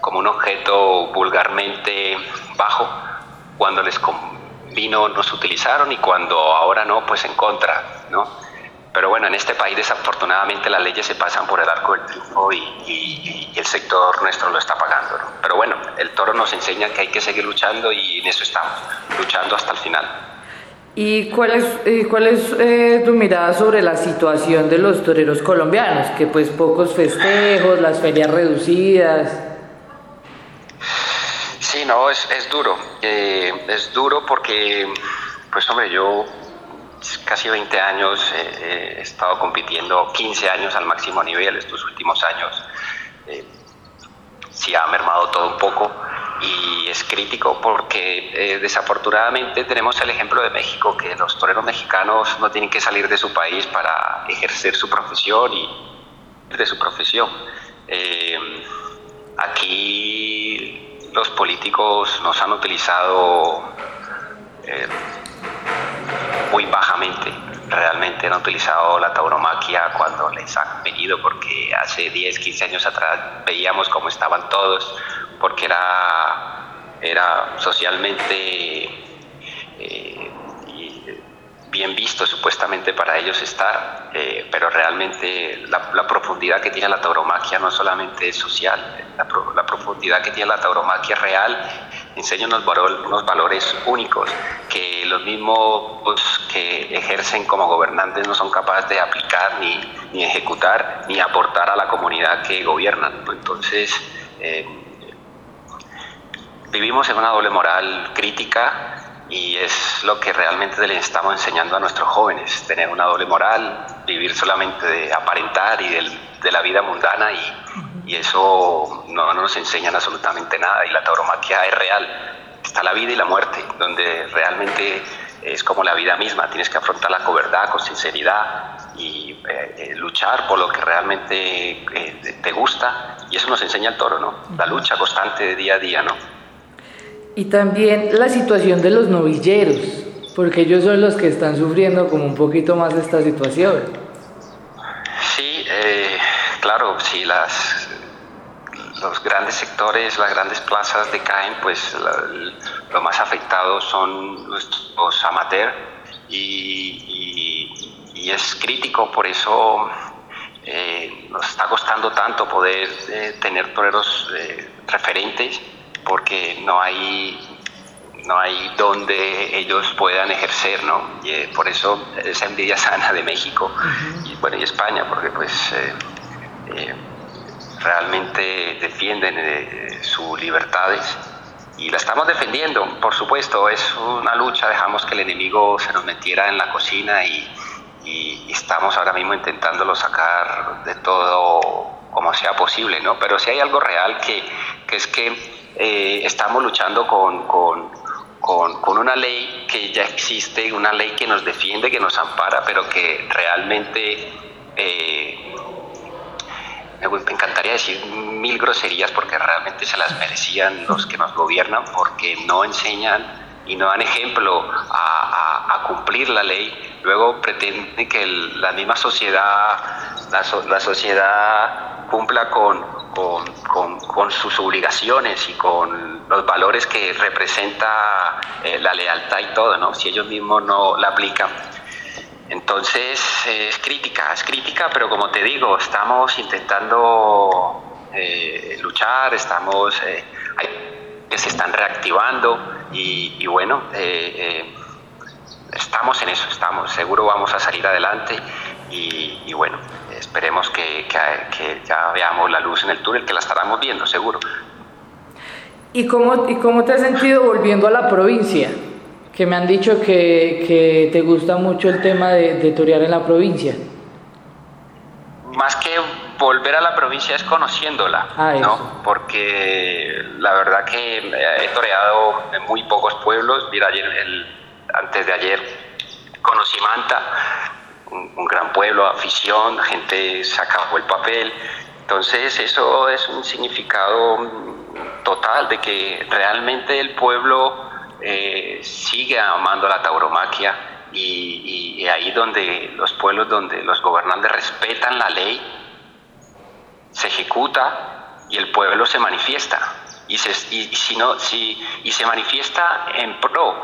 como un objeto vulgarmente bajo. Cuando les convino nos utilizaron y cuando ahora no, pues en contra, ¿no? Pero bueno, en este país desafortunadamente las leyes se pasan por el arco del triunfo y, y- el sector nuestro lo está pagando. ¿no? Pero bueno, el toro nos enseña que hay que seguir luchando y en eso estamos, luchando hasta el final. ¿Y cuál es eh, tu mirada sobre la situación de los toreros colombianos? Que pues pocos festejos, las ferias reducidas. Sí, no, es, es duro. Eh, es duro porque, pues hombre, yo casi 20 años eh, he estado compitiendo, 15 años al máximo nivel, estos últimos años eh, sí ha mermado todo un poco y es crítico porque eh, desafortunadamente tenemos el ejemplo de México, que los toreros mexicanos no tienen que salir de su país para ejercer su profesión y de su profesión. Eh, aquí los políticos nos han utilizado eh, muy bajamente. Realmente han utilizado la tauromaquia cuando les han venido, porque hace 10, 15 años atrás veíamos cómo estaban todos, porque era, era socialmente eh, bien visto supuestamente para ellos estar, eh, pero realmente la, la profundidad que tiene la tauromaquia no solamente es social, la, pro- la profundidad que tiene la tauromaquia real enseña unos, valor- unos valores únicos que los mismos que ejercen como gobernantes no son capaces de aplicar ni, ni ejecutar ni aportar a la comunidad que gobiernan. Entonces, eh, vivimos en una doble moral crítica y es lo que realmente le estamos enseñando a nuestros jóvenes, tener una doble moral, vivir solamente de aparentar y del- de la vida mundana y, y eso no, no nos enseñan absolutamente nada y la tauromaquia es real, está la vida y la muerte, donde realmente es como la vida misma, tienes que afrontarla con verdad, con sinceridad y eh, eh, luchar por lo que realmente eh, te gusta y eso nos enseña el toro, ¿no? La lucha constante de día a día, ¿no? Y también la situación de los novilleros, porque ellos son los que están sufriendo como un poquito más esta situación. Sí, eh, claro, sí, las, los grandes sectores, las grandes plazas decaen, pues la- lo más afectados son nuestros amateurs y es crítico, por eso eh, nos está costando tanto poder eh, tener toreros eh, referentes, porque no hay no hay donde ellos puedan ejercer, ¿no? Y eh, por eso esa envidia sana de México y bueno y España, porque pues eh, eh, realmente defienden sus libertades y la estamos defendiendo, por supuesto, es una lucha, dejamos que el enemigo se nos metiera en la cocina y, y- y estamos ahora mismo intentándolo sacar de todo como sea posible, ¿no? Pero si hay algo real que, que es que eh, estamos luchando con, con- con- una ley que ya existe, una ley que nos defiende, que nos ampara, pero que realmente eh, me encantaría decir mil groserías porque realmente se las merecían los que nos gobiernan porque no enseñan y no dan ejemplo a, cumplir la ley. Luego pretenden que la misma sociedad, la, so- la sociedad cumpla con, con- con- sus obligaciones y con los valores que representa eh, la lealtad y todo, ¿no? Si ellos mismos no la aplican. Entonces es crítica, es crítica, pero como te digo, estamos intentando eh, luchar, estamos, eh, hay que se están reactivando y, bueno, estamos en eso, estamos, seguro vamos a salir adelante y bueno, esperemos que, que- que ya veamos la luz en el túnel, que la estaremos viendo, seguro. ¿Y cómo, ¿Y cómo te has sentido volviendo a la provincia? Que me han dicho que, que te gusta mucho el tema de, de torear en la provincia. más que volver a la provincia es conociéndola, Ah. ¿no? Porque la verdad que eh, he toreado en muy pocos pueblos. Mira, ayer, el- antes de ayer conocí Manta, un, gran pueblo, afición, gente se acabó el papel. Entonces eso es un significado mm, total de que realmente el pueblo eh, sigue amando la tauromaquia y, y- ahí donde los pueblos donde los gobernantes respetan la ley, se ejecuta y el pueblo se manifiesta. Y, y si no, si, y se manifiesta en pro,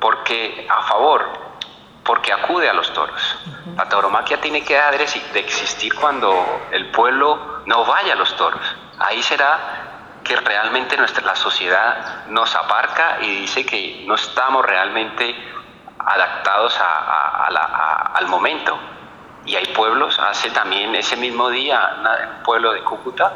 porque a favor, porque acude a los toros. La tauromaquia tiene que dejar de exi- de existir cuando el pueblo no vaya a los toros. Ahí será que realmente nuestra, la sociedad nos aparca y dice que no estamos realmente adaptados a- a- a la- al momento. Y hay pueblos, hace también ese mismo día, un pueblo de Cúcuta,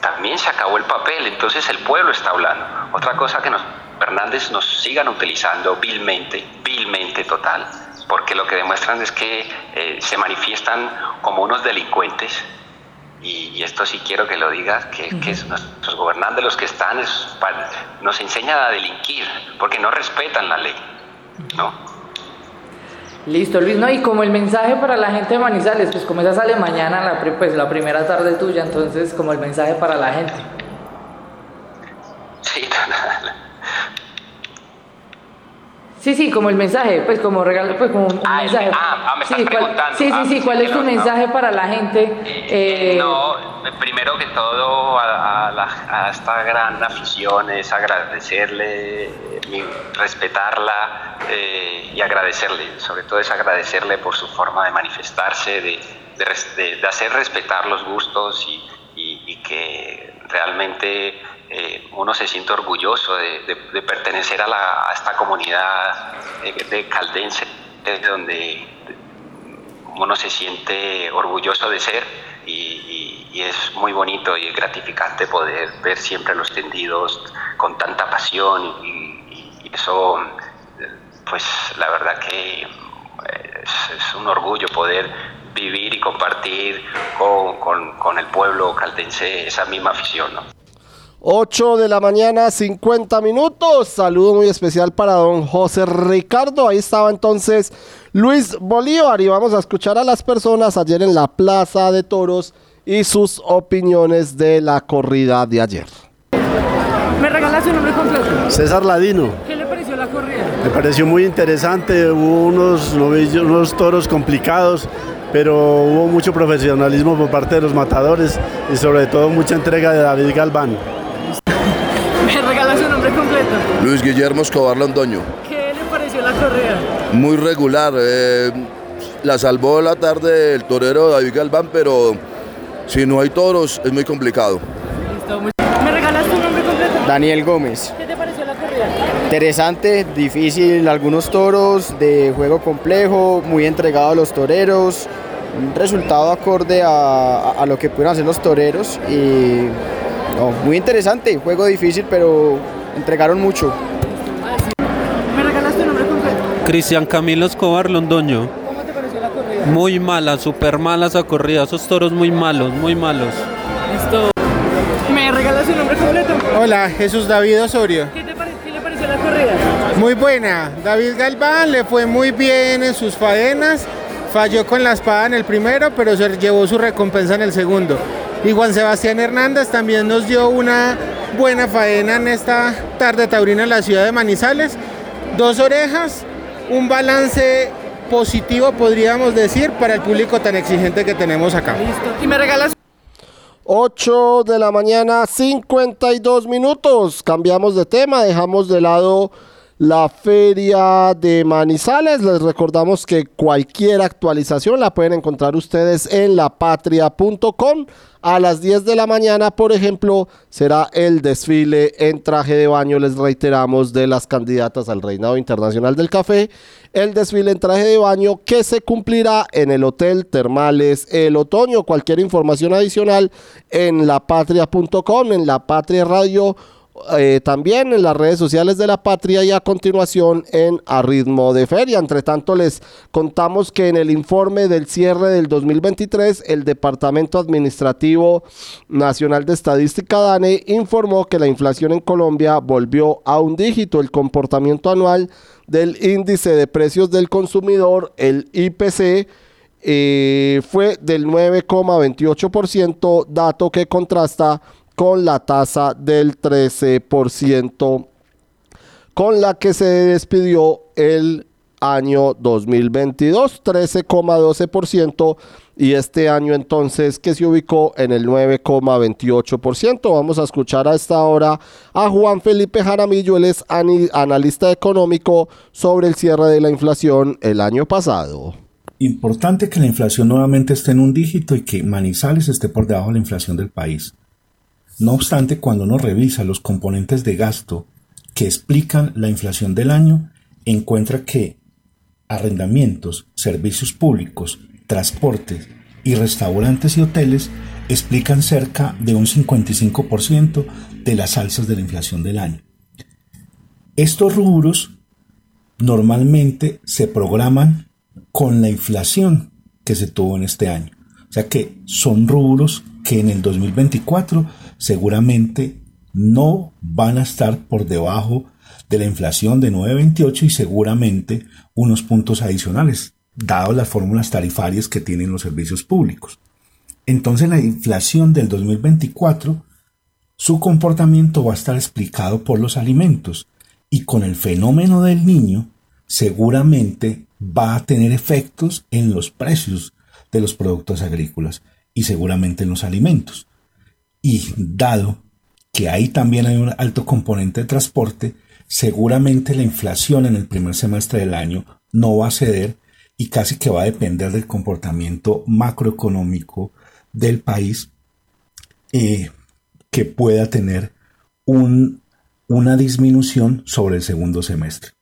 también se acabó el papel, entonces el pueblo está hablando. Otra cosa que los Fernández nos sigan utilizando vilmente, vilmente total, porque lo que demuestran es que eh, se manifiestan como unos delincuentes, y, y esto sí quiero que lo digas, que, que es nuestros gobernantes los que están, es nos enseñan a delinquir, porque no respetan la ley, ¿no? Listo, Luis, ¿no? Y como el mensaje para la gente de Manizales, pues como esa sale mañana, la, pues la primera tarde tuya, entonces como el mensaje para la gente. Sí, total. Sí, sí, como el mensaje, pues como regalo, pues como un Ah, el- mensaje. ah, ah, me estás sí, cuál- preguntando. sí, Ah, sí, sí, ¿cuál es tu no, no. mensaje para la gente? Eh, No, primero que todo a, a la- a esta gran afición es agradecerle, eh, respetarla eh, y agradecerle, sobre todo es agradecerle por su forma de manifestarse, de, de- de hacer respetar los gustos y, y- y que realmente eh, uno se siente orgulloso de, pertenecer a, la, esta comunidad de caldense, donde uno se siente orgulloso de ser y, es muy bonito y gratificante poder ver siempre los tendidos con tanta pasión y, eso, pues la verdad que es, un orgullo poder vivir y compartir con, con, con, el pueblo caldense esa misma afición. ¿no? 8 de la mañana, 50 minutos. Saludo muy especial para don José Ricardo. Ahí estaba entonces Luis Bolívar y vamos a escuchar a las personas ayer en la Plaza de Toros y sus opiniones de la corrida de ayer. ¿Me regalas su nombre completo? César Ladino. ¿Qué le pareció la corrida? Me pareció muy interesante, hubo unos, unos toros complicados, pero hubo mucho profesionalismo por parte de los matadores y sobre todo mucha entrega de David Galván. Luis Guillermo Escobar Londoño. ¿Qué le pareció la corrida? Muy regular. Eh, la salvó la tarde el torero David Galván, pero si no hay toros es muy complicado. ¿Me regalas tu nombre completo? Daniel Gómez. ¿Qué te pareció la corrida? Interesante, difícil, algunos toros de juego complejo, muy entregado a los toreros, un resultado acorde a, a lo que pudieron hacer los toreros y muy interesante, juego difícil, pero entregaron mucho. ¿Me regalaste el nombre completo? Cristian Camilo Escobar Londoño. ¿Cómo te pareció la corrida? Muy mala, súper mala esa corrida, esos toros muy malos, muy malos. Listo. ¿Me regalas el nombre completo? Hola, Jesús David Osorio. ¿Qué, te ¿Qué le pareció la corrida? Muy buena. David Galván le fue muy bien en sus faenas. Falló con la espada en el primero, pero se llevó su recompensa en el segundo. Y Juan Sebastián Hernández también nos dio una buena faena en esta tarde taurina en la ciudad de Manizales. Dos orejas, un balance positivo podríamos decir para el público tan exigente que tenemos acá. Listo. ¿Y me regalas? 8 de la mañana, 52 minutos. Cambiamos de tema, dejamos de lado la feria de Manizales. Les recordamos que cualquier actualización la pueden encontrar ustedes en lapatria.com. A las 10 de la mañana, por ejemplo, será el desfile en traje de baño, les reiteramos, de las candidatas al Reinado Internacional del Café. El desfile en traje de baño que se cumplirá en el Hotel Termales el otoño. Cualquier información adicional en lapatria.com, en la Patria Radio eh, también en las redes sociales de la patria y a continuación en A Ritmo de Feria. Entre tanto, les contamos que en el informe del cierre del 2023, el Departamento Administrativo Nacional de Estadística DANE informó que la inflación en Colombia volvió a un dígito. El comportamiento anual del índice de precios del consumidor, el IPC, eh, fue del 9,28%, dato que contrasta con la tasa del 13% con la que se despidió el año 2022, 13,12% y este año entonces que se ubicó en el 9,28%. Vamos a escuchar a esta hora a Juan Felipe Jaramillo, él es analista económico sobre el cierre de la inflación el año pasado. Importante que la inflación nuevamente esté en un dígito y que Manizales esté por debajo de la inflación del país. No obstante, cuando uno revisa los componentes de gasto que explican la inflación del año, encuentra que arrendamientos, servicios públicos, transportes y restaurantes y hoteles explican cerca de un 55% de las alzas de la inflación del año. Estos rubros normalmente se programan con la inflación que se tuvo en este año. O sea que son rubros que en el 2024 seguramente no van a estar por debajo de la inflación de 9.28 y seguramente unos puntos adicionales, dadas las fórmulas tarifarias que tienen los servicios públicos. Entonces la inflación del 2024, su comportamiento va a estar explicado por los alimentos y con el fenómeno del niño, seguramente va a tener efectos en los precios de los productos agrícolas y seguramente en los alimentos. Y dado que ahí también hay un alto componente de transporte, seguramente la inflación en el primer semestre del año no va a ceder y casi que va a depender del comportamiento macroeconómico del país eh, que pueda tener un, una disminución sobre el segundo semestre.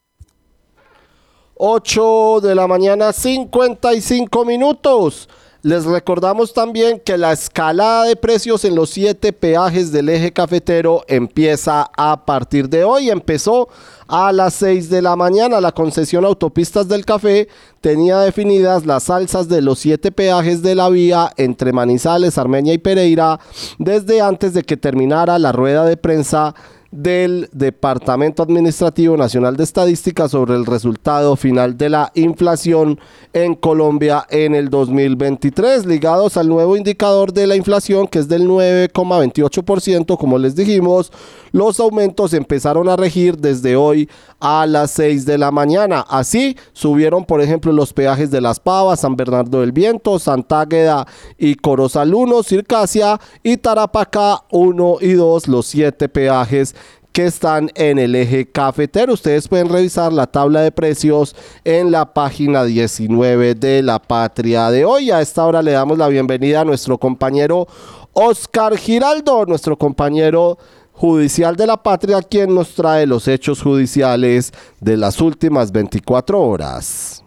8 de la mañana, 55 minutos. Les recordamos también que la escalada de precios en los siete peajes del eje cafetero empieza a partir de hoy. Empezó a las 6 de la mañana. La concesión Autopistas del Café tenía definidas las alzas de los siete peajes de la vía entre Manizales, Armenia y Pereira desde antes de que terminara la rueda de prensa del Departamento Administrativo Nacional de Estadística sobre el resultado final de la inflación en Colombia en el 2023, ligados al nuevo indicador de la inflación que es del 9,28%, como les dijimos, los aumentos empezaron a regir desde hoy a las 6 de la mañana. Así subieron, por ejemplo, los peajes de Las Pavas, San Bernardo del Viento, Santágueda y Corozal 1, Circasia y Tarapacá 1 y 2, los siete peajes que están en el eje cafetero. Ustedes pueden revisar la tabla de precios en la página 19 de La Patria de hoy. A esta hora le damos la bienvenida a nuestro compañero Oscar Giraldo, nuestro compañero judicial de La Patria, quien nos trae los hechos judiciales de las últimas 24 horas.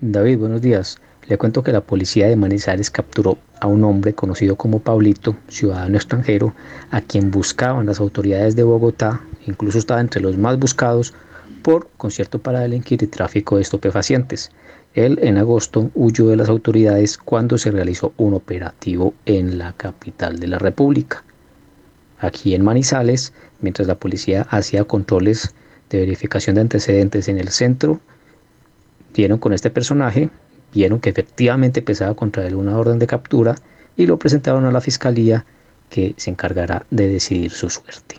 David, buenos días. Le cuento que la policía de Manizales capturó a un hombre conocido como Pablito, ciudadano extranjero, a quien buscaban las autoridades de Bogotá, incluso estaba entre los más buscados por concierto para delinquir y tráfico de estupefacientes. Él en agosto huyó de las autoridades cuando se realizó un operativo en la capital de la República. Aquí en Manizales, mientras la policía hacía controles de verificación de antecedentes en el centro, dieron con este personaje vieron que efectivamente pesaba contra él una orden de captura y lo presentaron a la fiscalía que se encargará de decidir su suerte.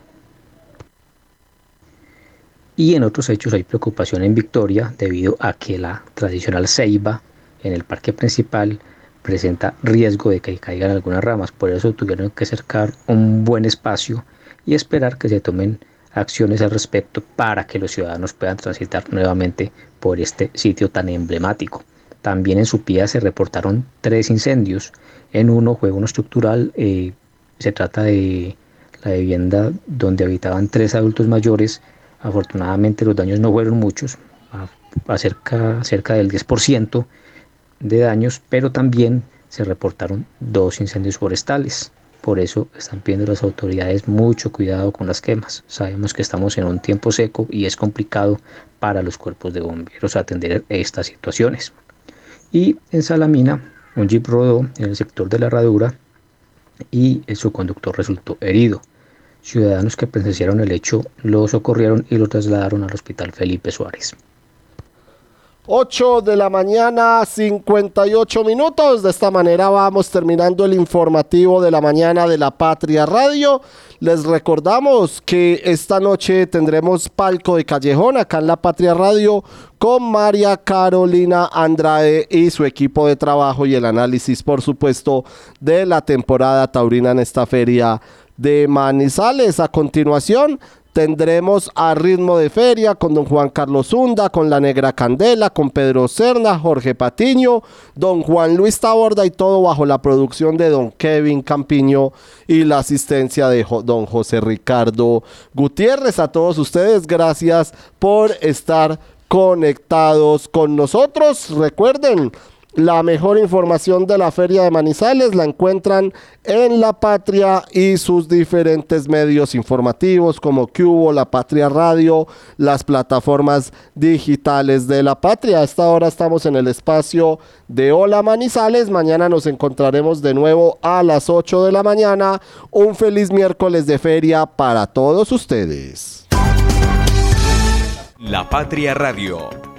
Y en otros hechos hay preocupación en Victoria debido a que la tradicional ceiba en el parque principal presenta riesgo de que caigan algunas ramas, por eso tuvieron que cercar un buen espacio y esperar que se tomen acciones al respecto para que los ciudadanos puedan transitar nuevamente por este sitio tan emblemático. También en Supía se reportaron tres incendios. En uno fue uno estructural, eh, se trata de la vivienda donde habitaban tres adultos mayores. Afortunadamente los daños no fueron muchos, a, cerca, cerca del 10% de daños, pero también se reportaron dos incendios forestales. Por eso están pidiendo las autoridades mucho cuidado con las quemas. Sabemos que estamos en un tiempo seco y es complicado para los cuerpos de bomberos atender estas situaciones. Y en Salamina, un jeep rodó en el sector de la herradura y su conductor resultó herido. Ciudadanos que presenciaron el hecho lo socorrieron y lo trasladaron al hospital Felipe Suárez. 8 de la mañana, 58 minutos. De esta manera vamos terminando el informativo de la mañana de la Patria Radio. Les recordamos que esta noche tendremos palco de callejón acá en la Patria Radio con María Carolina Andrade y su equipo de trabajo y el análisis, por supuesto, de la temporada taurina en esta feria de Manizales. A continuación, Tendremos a ritmo de feria con don Juan Carlos Hunda, con la Negra Candela, con Pedro Cerna, Jorge Patiño, don Juan Luis Taborda y todo bajo la producción de don Kevin Campiño y la asistencia de don José Ricardo Gutiérrez. A todos ustedes, gracias por estar conectados con nosotros. Recuerden, la mejor información de la Feria de Manizales la encuentran en La Patria y sus diferentes medios informativos como Cubo, La Patria Radio, las plataformas digitales de La Patria. A esta hora estamos en el espacio de Hola Manizales. Mañana nos encontraremos de nuevo a las 8 de la mañana. Un feliz miércoles de feria para todos ustedes. La Patria Radio